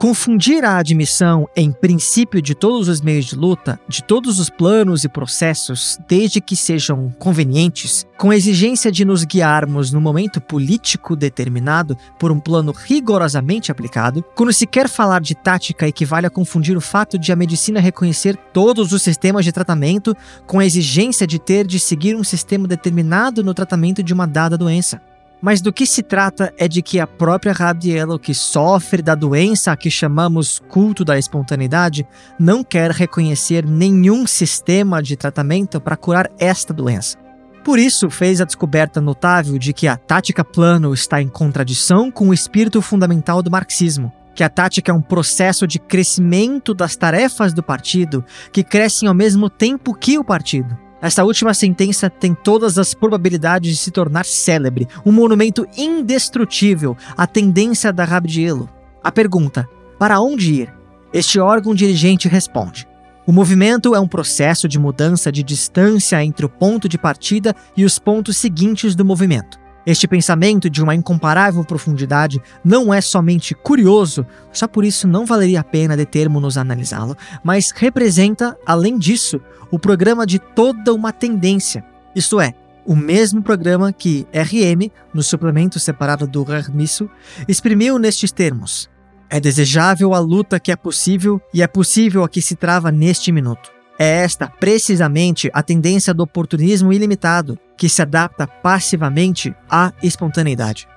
Confundir a admissão em princípio de todos os meios de luta, de todos os planos e processos, desde que sejam convenientes, com a exigência de nos guiarmos no momento político determinado por um plano rigorosamente aplicado, quando se quer falar de tática equivale a confundir o fato de a medicina reconhecer todos os sistemas de tratamento com a exigência de ter de seguir um sistema determinado no tratamento de uma dada doença. Mas do que se trata é de que a própria Rabielo, que sofre da doença a que chamamos culto da espontaneidade, não quer reconhecer nenhum sistema de tratamento para curar esta doença. Por isso, fez a descoberta notável de que a tática plano está em contradição com o espírito fundamental do marxismo, que a tática é um processo de crescimento das tarefas do partido que crescem ao mesmo tempo que o partido. Esta última sentença tem todas as probabilidades de se tornar célebre, um monumento indestrutível à tendência da Rabdielo. A pergunta: para onde ir? Este órgão dirigente responde: o movimento é um processo de mudança de distância entre o ponto de partida e os pontos seguintes do movimento. Este pensamento de uma incomparável profundidade não é somente curioso, só por isso não valeria a pena determos-nos a analisá-lo, mas representa, além disso, o programa de toda uma tendência. Isto é, o mesmo programa que RM, no suplemento separado do Hermisso, exprimiu nestes termos. É desejável a luta que é possível e é possível a que se trava neste minuto. É esta, precisamente, a tendência do oportunismo ilimitado, que se adapta passivamente à espontaneidade.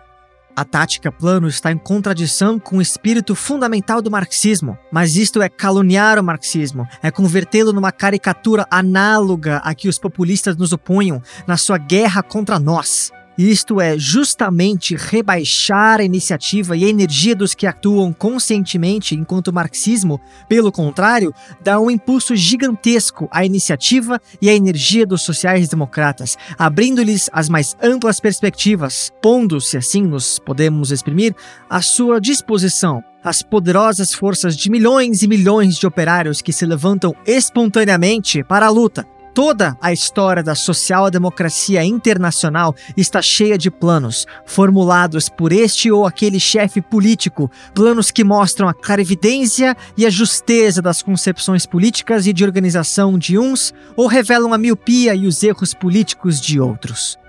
A tática plano está em contradição com o espírito fundamental do marxismo, mas isto é caluniar o marxismo, é convertê-lo numa caricatura análoga a que os populistas nos opunham na sua guerra contra nós. Isto é justamente rebaixar a iniciativa e a energia dos que atuam conscientemente, enquanto o marxismo, pelo contrário, dá um impulso gigantesco à iniciativa e à energia dos sociais-democratas, abrindo-lhes as mais amplas perspectivas, pondo, se assim nos podemos exprimir, à sua disposição as poderosas forças de milhões e milhões de operários que se levantam espontaneamente para a luta, Toda a história da social-democracia internacional está cheia de planos, formulados por este ou aquele chefe político, planos que mostram a clarividência e a justeza das concepções políticas e de organização de uns ou revelam a miopia e os erros políticos de outros.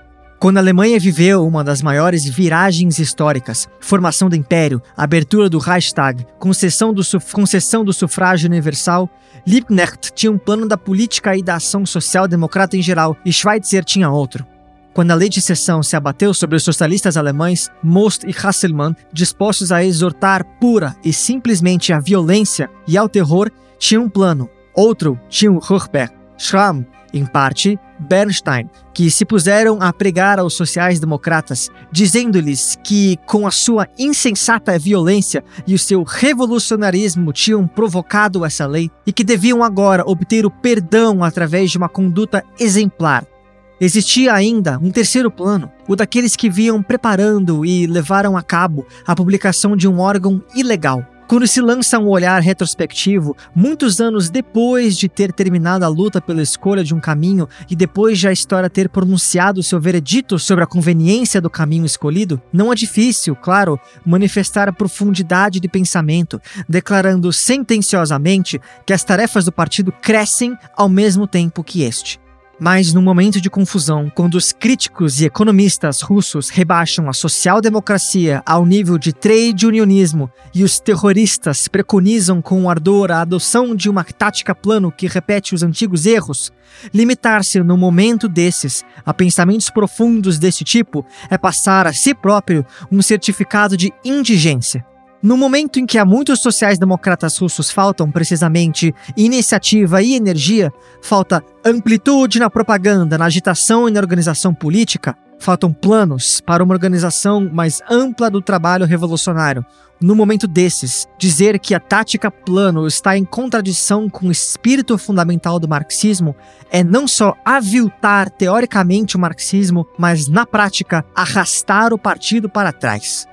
Quando a Alemanha viveu uma das maiores viragens históricas, formação do Império, abertura do Reichstag, concessão do, concessão do sufrágio universal, Liebknecht tinha um plano da política e da ação social-democrata em geral, e Schweitzer tinha outro. Quando a lei de seção se abateu sobre os socialistas alemães, Most e Hasselmann, dispostos a exortar pura e simplesmente a violência e ao terror, tinham um plano. Outro tinha o Hochberg. Schramm, em parte, Bernstein, que se puseram a pregar aos sociais-democratas, dizendo-lhes que, com a sua insensata violência e o seu revolucionarismo, tinham provocado essa lei e que deviam agora obter o perdão através de uma conduta exemplar Existia ainda um terceiro plano, o daqueles que vinham preparando e levaram a cabo a publicação de um órgão ilegal. Quando se lança um olhar retrospectivo, muitos anos depois de ter terminado a luta pela escolha de um caminho e depois de a história ter pronunciado seu veredito sobre a conveniência do caminho escolhido, não é difícil, claro, manifestar a profundidade de pensamento, declarando sentenciosamente que as tarefas do partido crescem ao mesmo tempo que este. Mas no momento de confusão, quando os críticos e economistas russos rebaixam a social-democracia ao nível de trade unionismo e os terroristas preconizam com ardor a adoção de uma tática plano que repete os antigos erros, limitar-se no momento desses a pensamentos profundos desse tipo é passar a si próprio um certificado de indigência. No momento em que a muitos sociais-democratas russos faltam precisamente iniciativa e energia, falta amplitude na propaganda, na agitação e na organização política, faltam planos para uma organização mais ampla do trabalho revolucionário. No momento desses, dizer que a tática plano está em contradição com o espírito fundamental do marxismo é não só aviltar teoricamente o marxismo, mas na prática arrastar o partido para trás.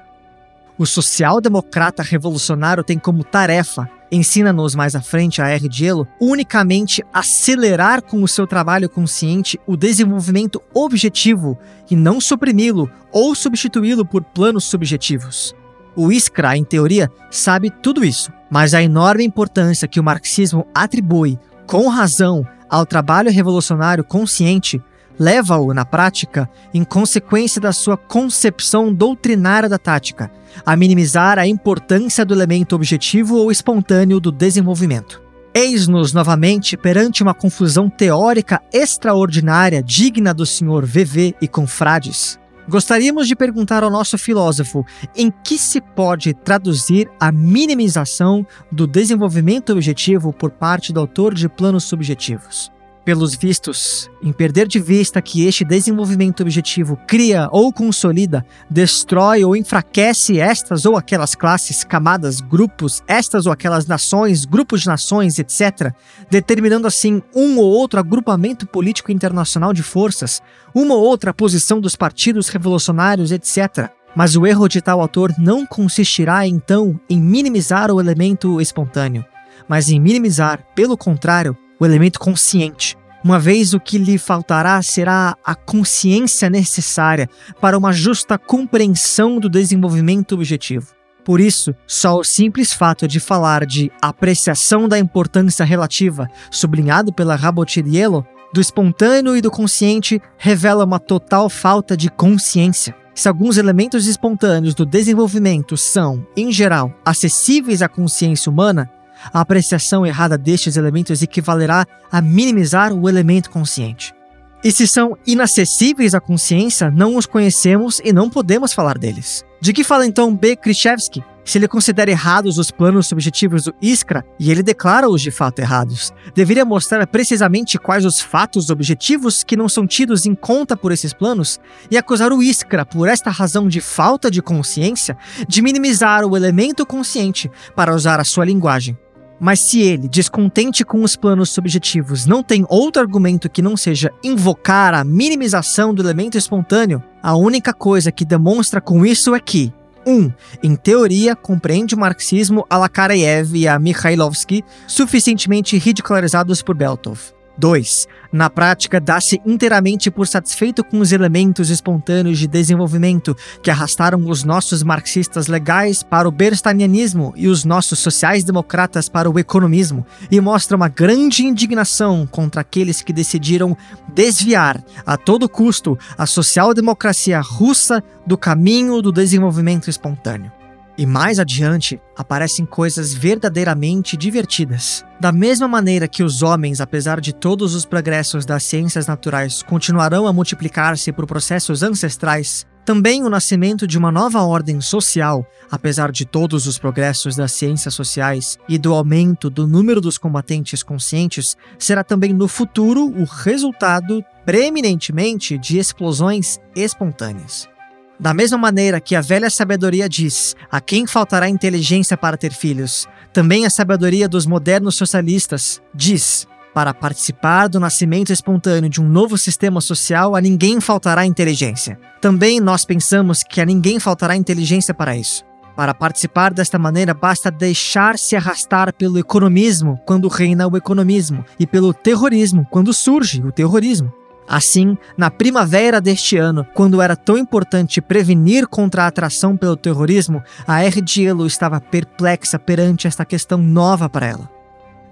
O social-democrata revolucionário tem como tarefa, ensina-nos mais à frente a R. Dielo, unicamente acelerar com o seu trabalho consciente o desenvolvimento objetivo e não suprimi-lo ou substituí-lo por planos subjetivos. O Iskra, em teoria, sabe tudo isso, mas a enorme importância que o marxismo atribui, com razão, ao trabalho revolucionário consciente leva-o, na prática, em consequência da sua concepção doutrinária da tática, a minimizar a importância do elemento objetivo ou espontâneo do desenvolvimento. Eis-nos novamente perante uma confusão teórica extraordinária digna do Sr. VV e confrades. Gostaríamos de perguntar ao nosso filósofo em que se pode traduzir a minimização do desenvolvimento objetivo por parte do autor de planos subjetivos pelos vistos, em perder de vista que este desenvolvimento objetivo cria ou consolida, destrói ou enfraquece estas ou aquelas classes, camadas, grupos, estas ou aquelas nações, grupos de nações, etc., determinando assim um ou outro agrupamento político internacional de forças, uma ou outra posição dos partidos revolucionários, etc. Mas o erro de tal autor não consistirá então em minimizar o elemento espontâneo, mas em minimizar, pelo contrário, o elemento consciente. Uma vez o que lhe faltará será a consciência necessária para uma justa compreensão do desenvolvimento objetivo. Por isso, só o simples fato de falar de apreciação da importância relativa, sublinhado pela Rabotidiello, do espontâneo e do consciente, revela uma total falta de consciência. Se alguns elementos espontâneos do desenvolvimento são, em geral, acessíveis à consciência humana, a apreciação errada destes elementos equivalerá a minimizar o elemento consciente. E se são inacessíveis à consciência, não os conhecemos e não podemos falar deles. De que fala então B. Krzyzewski? Se ele considera errados os planos subjetivos do Iskra, e ele declara-os de fato errados, deveria mostrar precisamente quais os fatos objetivos que não são tidos em conta por esses planos, e acusar o Iskra, por esta razão de falta de consciência, de minimizar o elemento consciente para usar a sua linguagem. Mas se ele, descontente com os planos subjetivos, não tem outro argumento que não seja invocar a minimização do elemento espontâneo, a única coisa que demonstra com isso é que 1. Um, em teoria, compreende o marxismo a la Karayev e a Mikhailovsky, suficientemente ridicularizados por Beltov. 2. Na prática, dá-se inteiramente por satisfeito com os elementos espontâneos de desenvolvimento que arrastaram os nossos marxistas legais para o berstanianismo e os nossos sociais-democratas para o economismo, e mostra uma grande indignação contra aqueles que decidiram desviar, a todo custo, a social-democracia russa do caminho do desenvolvimento espontâneo. E mais adiante aparecem coisas verdadeiramente divertidas. Da mesma maneira que os homens, apesar de todos os progressos das ciências naturais, continuarão a multiplicar-se por processos ancestrais, também o nascimento de uma nova ordem social, apesar de todos os progressos das ciências sociais e do aumento do número dos combatentes conscientes, será também no futuro o resultado preeminentemente de explosões espontâneas. Da mesma maneira que a velha sabedoria diz: a quem faltará inteligência para ter filhos, também a sabedoria dos modernos socialistas diz: para participar do nascimento espontâneo de um novo sistema social, a ninguém faltará inteligência. Também nós pensamos que a ninguém faltará inteligência para isso. Para participar desta maneira, basta deixar-se arrastar pelo economismo quando reina o economismo, e pelo terrorismo quando surge o terrorismo. Assim, na primavera deste ano, quando era tão importante prevenir contra a atração pelo terrorismo, a R. Dielo estava perplexa perante esta questão nova para ela.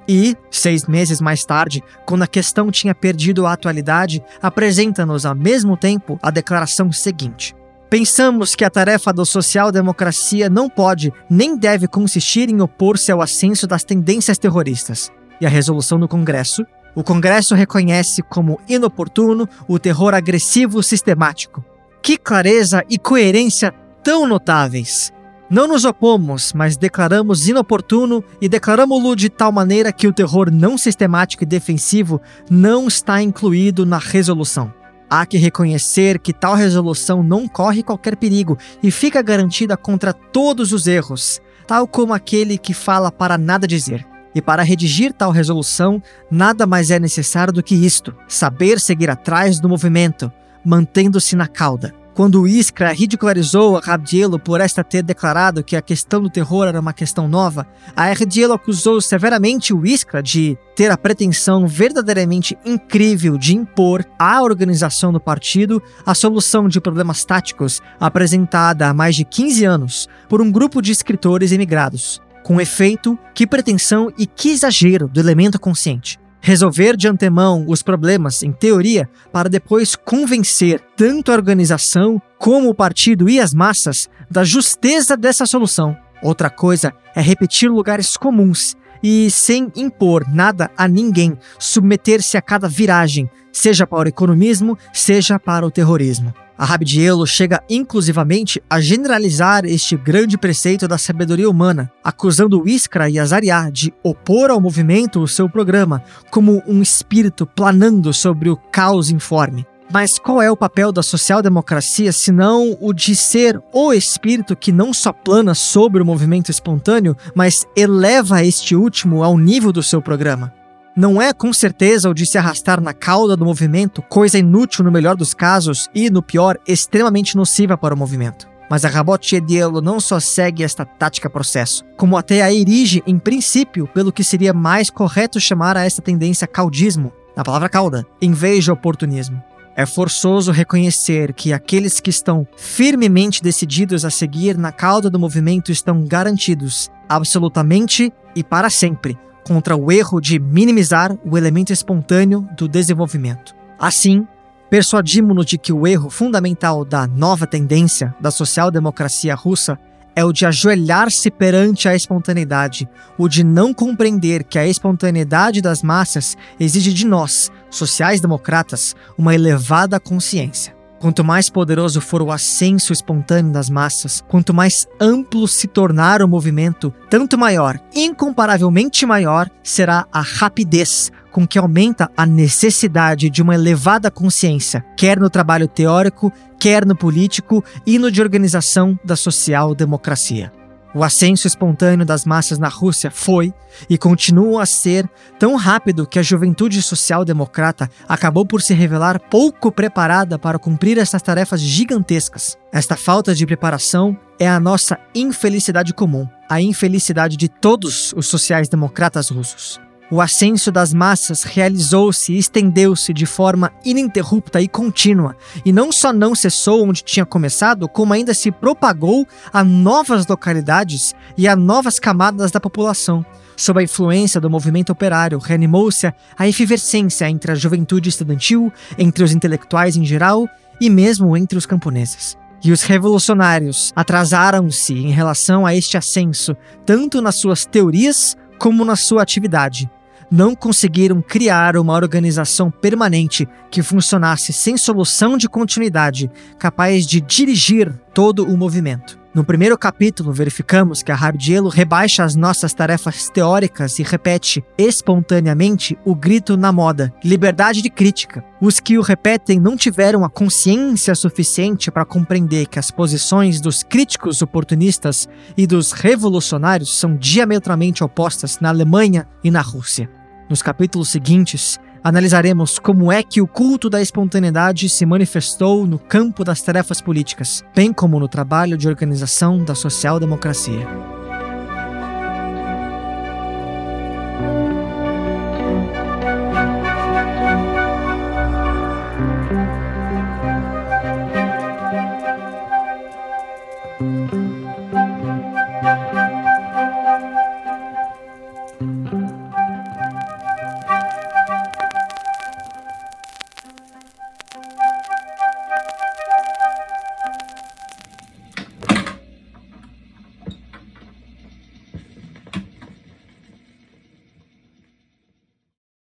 E, seis meses mais tarde, quando a questão tinha perdido a atualidade, apresenta-nos ao mesmo tempo a declaração seguinte. Pensamos que a tarefa da social-democracia não pode nem deve consistir em opor-se ao ascenso das tendências terroristas. E a resolução do Congresso o Congresso reconhece como inoportuno o terror agressivo sistemático. Que clareza e coerência tão notáveis! Não nos opomos, mas declaramos inoportuno e declaramos-lo de tal maneira que o terror não sistemático e defensivo não está incluído na resolução. Há que reconhecer que tal resolução não corre qualquer perigo e fica garantida contra todos os erros, tal como aquele que fala para nada dizer. E para redigir tal resolução, nada mais é necessário do que isto: saber seguir atrás do movimento, mantendo-se na cauda. Quando o Iskra ridicularizou a Rabdielo por esta ter declarado que a questão do terror era uma questão nova, a Rabdielo acusou severamente o Iskra de ter a pretensão verdadeiramente incrível de impor à organização do partido a solução de problemas táticos apresentada há mais de 15 anos por um grupo de escritores emigrados. Com efeito, que pretensão e que exagero do elemento consciente. Resolver de antemão os problemas, em teoria, para depois convencer tanto a organização como o partido e as massas da justeza dessa solução. Outra coisa é repetir lugares comuns e, sem impor nada a ninguém, submeter-se a cada viragem, seja para o economismo, seja para o terrorismo. A Rabdielo chega inclusivamente a generalizar este grande preceito da sabedoria humana, acusando Iskra e Azariah de opor ao movimento o seu programa como um espírito planando sobre o caos informe. Mas qual é o papel da social-democracia senão o de ser o espírito que não só plana sobre o movimento espontâneo, mas eleva este último ao nível do seu programa? Não é com certeza o de se arrastar na cauda do movimento, coisa inútil no melhor dos casos e, no pior, extremamente nociva para o movimento. Mas a Rabot Chedielo não só segue esta tática processo, como até a erige, em princípio, pelo que seria mais correto chamar a esta tendência caudismo, na palavra cauda, em vez de oportunismo. É forçoso reconhecer que aqueles que estão firmemente decididos a seguir na cauda do movimento estão garantidos, absolutamente e para sempre, contra o erro de minimizar o elemento espontâneo do desenvolvimento. Assim, persuadimos-nos de que o erro fundamental da nova tendência da social-democracia russa é o de ajoelhar-se perante a espontaneidade, o de não compreender que a espontaneidade das massas exige de nós, sociais-democratas, uma elevada consciência. Quanto mais poderoso for o ascenso espontâneo das massas, quanto mais amplo se tornar o movimento, tanto maior, incomparavelmente maior, será a rapidez com que aumenta a necessidade de uma elevada consciência, quer no trabalho teórico, quer no político e no de organização da social-democracia. O ascenso espontâneo das massas na Rússia foi e continua a ser tão rápido que a juventude social-democrata acabou por se revelar pouco preparada para cumprir essas tarefas gigantescas. Esta falta de preparação é a nossa infelicidade comum, a infelicidade de todos os sociais-democratas russos. O ascenso das massas realizou-se e estendeu-se de forma ininterrupta e contínua, e não só não cessou onde tinha começado, como ainda se propagou a novas localidades e a novas camadas da população. Sob a influência do movimento operário, reanimou-se a efervescência entre a juventude estudantil, entre os intelectuais em geral e mesmo entre os camponeses. E os revolucionários atrasaram-se em relação a este ascenso, tanto nas suas teorias como na sua atividade não conseguiram criar uma organização permanente que funcionasse sem solução de continuidade, capaz de dirigir todo o movimento. No primeiro capítulo, verificamos que a Rabdielo rebaixa as nossas tarefas teóricas e repete espontaneamente o grito na moda: liberdade de crítica. Os que o repetem não tiveram a consciência suficiente para compreender que as posições dos críticos oportunistas e dos revolucionários são diametralmente opostas na Alemanha e na Rússia. Nos capítulos seguintes, analisaremos como é que o culto da espontaneidade se manifestou no campo das tarefas políticas, bem como no trabalho de organização da social-democracia.